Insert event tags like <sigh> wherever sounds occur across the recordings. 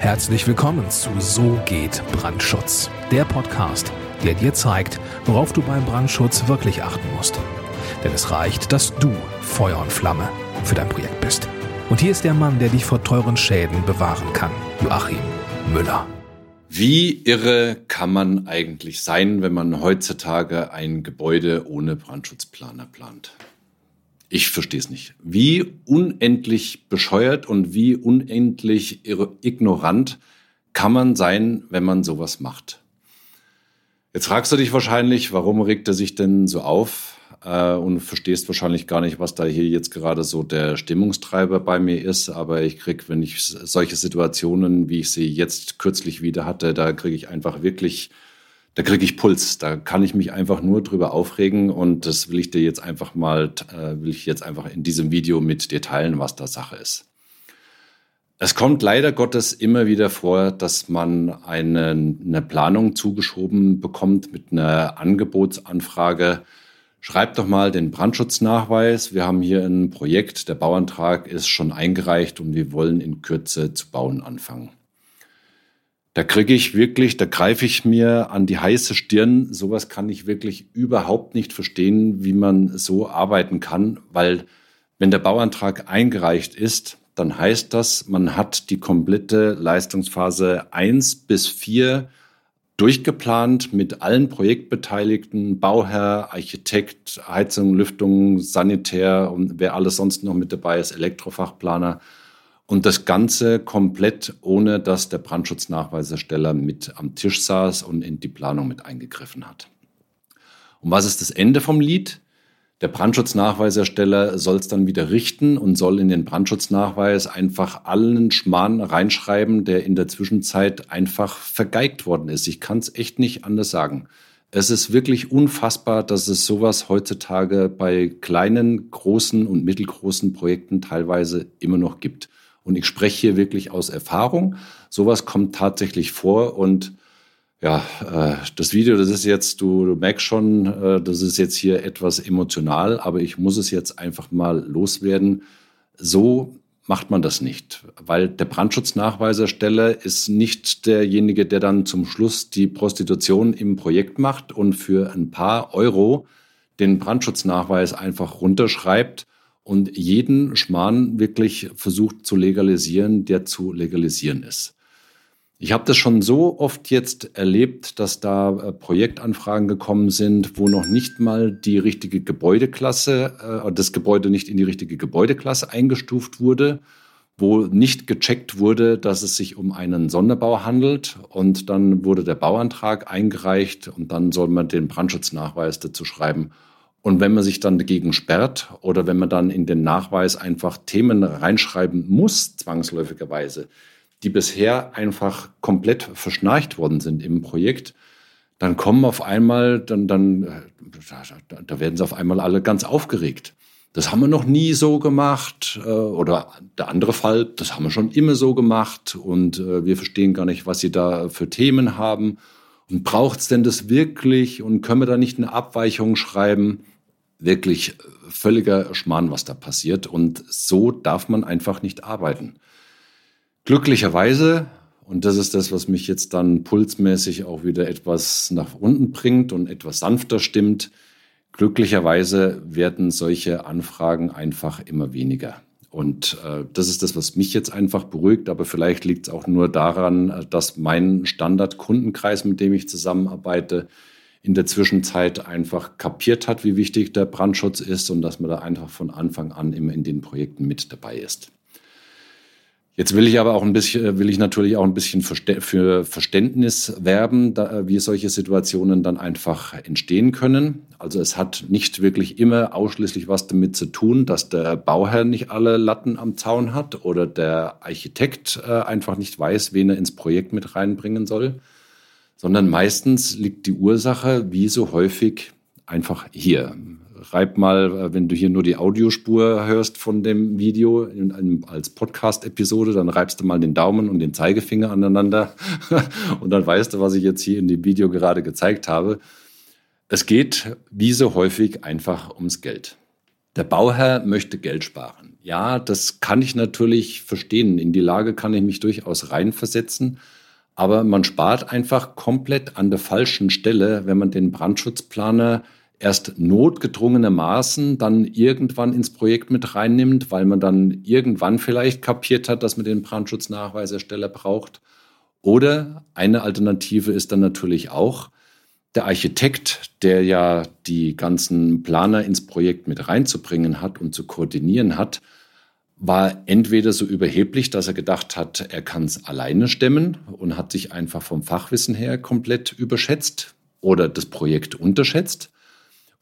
Herzlich willkommen zu So geht Brandschutz, der Podcast, der dir zeigt, worauf du beim Brandschutz wirklich achten musst. Denn es reicht, dass du Feuer und Flamme für dein Projekt bist. Und hier ist der Mann, der dich vor teuren Schäden bewahren kann, Joachim Müller. Wie irre kann man eigentlich sein, wenn man heutzutage ein Gebäude ohne Brandschutzplaner plant? Ich verstehe es nicht. Wie unendlich bescheuert und wie unendlich ignorant kann man sein, wenn man sowas macht? Jetzt fragst du dich wahrscheinlich, warum regt er sich denn so auf? Äh, und verstehst wahrscheinlich gar nicht, was da hier jetzt gerade so der Stimmungstreiber bei mir ist. Aber ich krieg, wenn ich solche Situationen, wie ich sie jetzt kürzlich wieder hatte, da kriege ich einfach wirklich da kriege ich Puls. Da kann ich mich einfach nur drüber aufregen und das will ich dir jetzt einfach mal, äh, will ich jetzt einfach in diesem Video mit dir teilen, was da Sache ist. Es kommt leider Gottes immer wieder vor, dass man eine, eine Planung zugeschoben bekommt mit einer Angebotsanfrage. Schreibt doch mal den Brandschutznachweis. Wir haben hier ein Projekt, der Bauantrag ist schon eingereicht und wir wollen in Kürze zu bauen anfangen. Da kriege ich wirklich, da greife ich mir an die heiße Stirn. Sowas kann ich wirklich überhaupt nicht verstehen, wie man so arbeiten kann, weil wenn der Bauantrag eingereicht ist, dann heißt das, man hat die komplette Leistungsphase eins bis vier durchgeplant mit allen Projektbeteiligten, Bauherr, Architekt, Heizung, Lüftung, Sanitär und wer alles sonst noch mit dabei ist, Elektrofachplaner. Und das Ganze komplett ohne, dass der Brandschutznachweisersteller mit am Tisch saß und in die Planung mit eingegriffen hat. Und was ist das Ende vom Lied? Der Brandschutznachweisersteller soll es dann wieder richten und soll in den Brandschutznachweis einfach allen Schmarrn reinschreiben, der in der Zwischenzeit einfach vergeigt worden ist. Ich kann es echt nicht anders sagen. Es ist wirklich unfassbar, dass es sowas heutzutage bei kleinen, großen und mittelgroßen Projekten teilweise immer noch gibt. Und ich spreche hier wirklich aus Erfahrung. Sowas kommt tatsächlich vor und ja, äh, das Video, das ist jetzt, du, du merkst schon, äh, das ist jetzt hier etwas emotional, aber ich muss es jetzt einfach mal loswerden. So macht man das nicht, weil der Brandschutznachweisersteller ist nicht derjenige, der dann zum Schluss die Prostitution im Projekt macht und für ein paar Euro den Brandschutznachweis einfach runterschreibt und jeden Schmarrn wirklich versucht zu legalisieren, der zu legalisieren ist. Ich habe das schon so oft jetzt erlebt, dass da äh, Projektanfragen gekommen sind, wo noch nicht mal die richtige Gebäudeklasse, äh, das Gebäude nicht in die richtige Gebäudeklasse eingestuft wurde, wo nicht gecheckt wurde, dass es sich um einen Sonderbau handelt. Und dann wurde der Bauantrag eingereicht und dann soll man den Brandschutznachweis dazu schreiben. Und wenn man sich dann dagegen sperrt oder wenn man dann in den Nachweis einfach Themen reinschreiben muss, zwangsläufigerweise, die bisher einfach komplett verschnarcht worden sind im Projekt, dann kommen auf einmal, dann, dann, da werden sie auf einmal alle ganz aufgeregt. Das haben wir noch nie so gemacht. Äh, oder der andere Fall, das haben wir schon immer so gemacht und äh, wir verstehen gar nicht, was sie da für Themen haben. Und braucht es denn das wirklich? Und können wir da nicht eine Abweichung schreiben? Wirklich völliger Schmarrn, was da passiert. Und so darf man einfach nicht arbeiten. Glücklicherweise, und das ist das, was mich jetzt dann pulsmäßig auch wieder etwas nach unten bringt und etwas sanfter stimmt, glücklicherweise werden solche Anfragen einfach immer weniger. Und äh, das ist das, was mich jetzt einfach beruhigt. Aber vielleicht liegt es auch nur daran, äh, dass mein Standardkundenkreis, mit dem ich zusammenarbeite, in der Zwischenzeit einfach kapiert hat, wie wichtig der Brandschutz ist und dass man da einfach von Anfang an immer in den Projekten mit dabei ist. Jetzt will ich aber auch ein bisschen, will ich natürlich auch ein bisschen für Verständnis werben, wie solche Situationen dann einfach entstehen können. Also es hat nicht wirklich immer ausschließlich was damit zu tun, dass der Bauherr nicht alle Latten am Zaun hat oder der Architekt äh, einfach nicht weiß, wen er ins Projekt mit reinbringen soll, sondern meistens liegt die Ursache, wie so häufig, einfach hier reib mal, äh, wenn du hier nur die Audiospur hörst von dem Video in einem, als Podcast-Episode, dann reibst du mal den Daumen und den Zeigefinger aneinander <laughs> und dann weißt du, was ich jetzt hier in dem Video gerade gezeigt habe. Es geht wie so häufig einfach ums Geld. Der Bauherr möchte Geld sparen. Ja, das kann ich natürlich verstehen. In die Lage kann ich mich durchaus reinversetzen. Aber man spart einfach komplett an der falschen Stelle, wenn man den Brandschutzplaner erst notgedrungenermaßen dann irgendwann ins Projekt mit reinnimmt, weil man dann irgendwann vielleicht kapiert hat, dass man den Brandschutznachweisersteller braucht. Oder eine Alternative ist dann natürlich auch, der Architekt, der ja die ganzen Planer ins Projekt mit reinzubringen hat und zu koordinieren hat, war entweder so überheblich, dass er gedacht hat, er kann es alleine stemmen und hat sich einfach vom Fachwissen her komplett überschätzt oder das Projekt unterschätzt.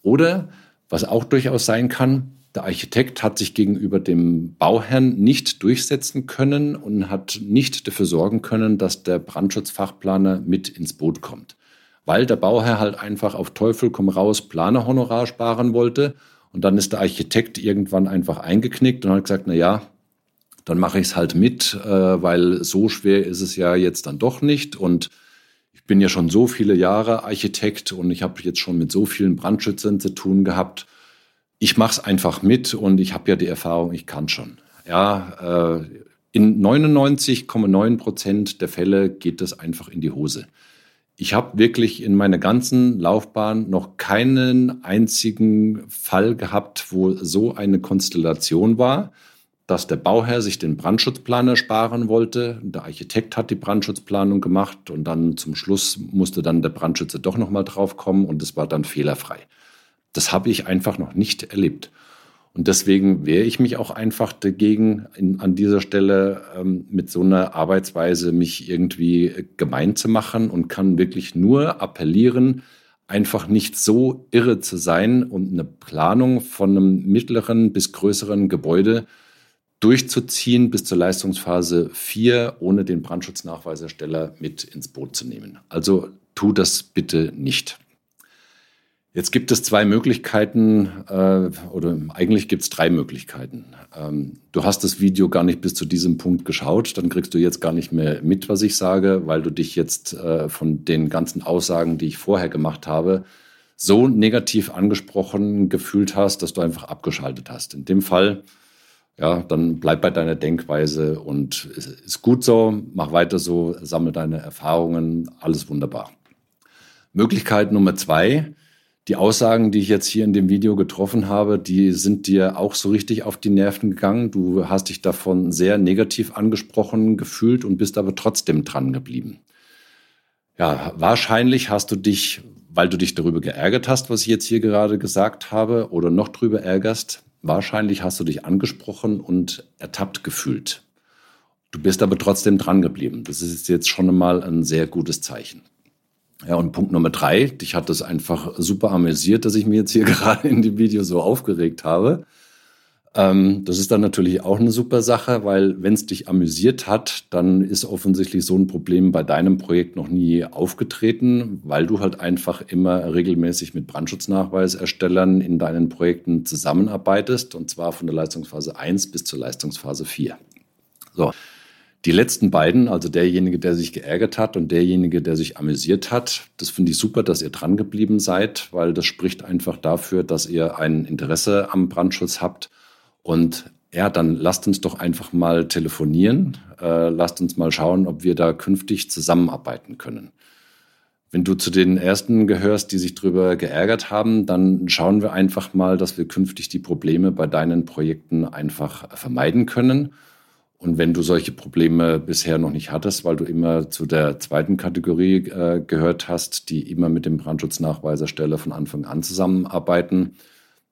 Oder, was auch durchaus sein kann, der Architekt hat sich gegenüber dem Bauherrn nicht durchsetzen können und hat nicht dafür sorgen können, dass der Brandschutzfachplaner mit ins Boot kommt. Weil der Bauherr halt einfach auf Teufel komm raus Planerhonorar sparen wollte. Und dann ist der Architekt irgendwann einfach eingeknickt und hat gesagt, na ja, dann mache ich es halt mit, äh, weil so schwer ist es ja jetzt dann doch nicht. Und bin ja schon so viele Jahre Architekt und ich habe jetzt schon mit so vielen Brandschützern zu tun gehabt ich mache es einfach mit und ich habe ja die Erfahrung, ich kann schon. Ja, äh, in 99,9 Prozent der Fälle geht das einfach in die Hose. Ich habe wirklich in meiner ganzen Laufbahn noch keinen einzigen Fall gehabt, wo so eine Konstellation war, dass der Bauherr sich den Brandschutzplaner sparen wollte. Der Architekt hat die Brandschutzplanung gemacht und dann zum Schluss musste dann der Brandschütze doch noch mal drauf kommen und es war dann fehlerfrei. Das habe ich einfach noch nicht erlebt. Und deswegen wehre ich mich auch einfach dagegen, in, an dieser Stelle ähm, mit so einer Arbeitsweise mich irgendwie gemein zu machen und kann wirklich nur appellieren, einfach nicht so irre zu sein und eine Planung von einem mittleren bis größeren Gebäude durchzuziehen bis zur Leistungsphase 4, ohne den Brandschutznachweisersteller mit ins Boot zu nehmen. Also tu das bitte nicht. Jetzt gibt es zwei Möglichkeiten, äh, oder eigentlich gibt es drei Möglichkeiten. Ähm, du hast das Video gar nicht bis zu diesem Punkt geschaut, dann kriegst du jetzt gar nicht mehr mit, was ich sage, weil du dich jetzt äh, von den ganzen Aussagen, die ich vorher gemacht habe, so negativ angesprochen gefühlt hast, dass du einfach abgeschaltet hast. In dem Fall, ja, dann bleib bei deiner Denkweise und ist gut so, mach weiter so, sammle deine Erfahrungen, alles wunderbar. Möglichkeit Nummer zwei, die Aussagen, die ich jetzt hier in dem Video getroffen habe, die sind dir auch so richtig auf die Nerven gegangen. Du hast dich davon sehr negativ angesprochen gefühlt und bist aber trotzdem dran geblieben. Ja, wahrscheinlich hast du dich, weil du dich darüber geärgert hast, was ich jetzt hier gerade gesagt habe, oder noch drüber ärgerst, wahrscheinlich hast du dich angesprochen und ertappt gefühlt. Du bist aber trotzdem dran geblieben. Das ist jetzt schon einmal ein sehr gutes Zeichen. Ja, und Punkt Nummer drei, dich hat das einfach super amüsiert, dass ich mir jetzt hier <laughs> gerade in dem Video so aufgeregt habe. Ähm, das ist dann natürlich auch eine super Sache, weil wenn es dich amüsiert hat, dann ist offensichtlich so ein Problem bei deinem Projekt noch nie aufgetreten, weil du halt einfach immer regelmäßig mit Brandschutznachweiserstellern in deinen Projekten zusammenarbeitest, und zwar von der Leistungsphase 1 bis zur Leistungsphase 4. So. Die letzten beiden, also derjenige, der sich geärgert hat und derjenige, der sich amüsiert hat, das finde ich super, dass ihr dran geblieben seid, weil das spricht einfach dafür, dass ihr ein Interesse am Brandschutz habt. Und ja, dann lasst uns doch einfach mal telefonieren. Äh, lasst uns mal schauen, ob wir da künftig zusammenarbeiten können. Wenn du zu den ersten gehörst, die sich darüber geärgert haben, dann schauen wir einfach mal, dass wir künftig die Probleme bei deinen Projekten einfach vermeiden können und wenn du solche Probleme bisher noch nicht hattest, weil du immer zu der zweiten Kategorie äh, gehört hast, die immer mit dem Brandschutznachweisersteller von Anfang an zusammenarbeiten,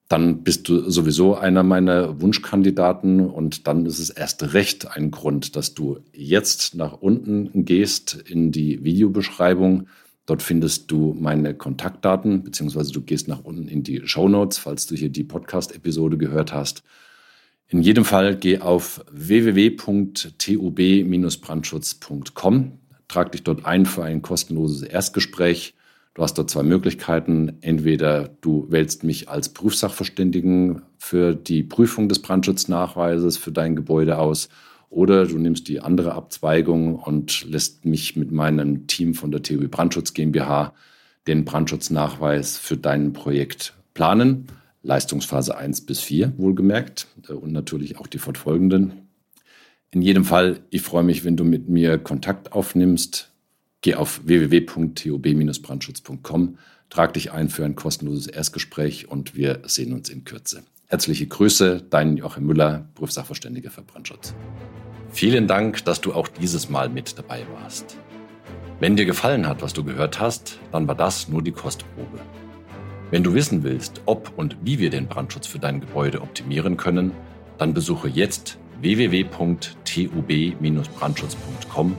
dann bist du sowieso einer meiner Wunschkandidaten und dann ist es erst recht ein Grund, dass du jetzt nach unten gehst in die Videobeschreibung. Dort findest du meine Kontaktdaten, beziehungsweise du gehst nach unten in die Show Notes, falls du hier die Podcast-Episode gehört hast. In jedem Fall geh auf www.tub-brandschutz.com, trag dich dort ein für ein kostenloses Erstgespräch. Du hast dort zwei Möglichkeiten. Entweder du wählst mich als Prüfsachverständigen für die Prüfung des Brandschutznachweises für dein Gebäude aus oder du nimmst die andere Abzweigung und lässt mich mit meinem Team von der TUB Brandschutz GmbH den Brandschutznachweis für dein Projekt planen. Leistungsphase 1 bis 4 wohlgemerkt äh, und natürlich auch die fortfolgenden. In jedem Fall, ich freue mich, wenn du mit mir Kontakt aufnimmst. Geh auf www.tob-brandschutz.com, trag dich ein für ein kostenloses Erstgespräch und wir sehen uns in Kürze. Herzliche Grüße, dein Joachim Müller, Berufssachverständiger für Brandschutz. Vielen Dank, dass du auch dieses Mal mit dabei warst. Wenn dir gefallen hat, was du gehört hast, dann war das nur die Kostprobe. Wenn du wissen willst, ob und wie wir den Brandschutz für dein Gebäude optimieren können, dann besuche jetzt www.tub-brandschutz.com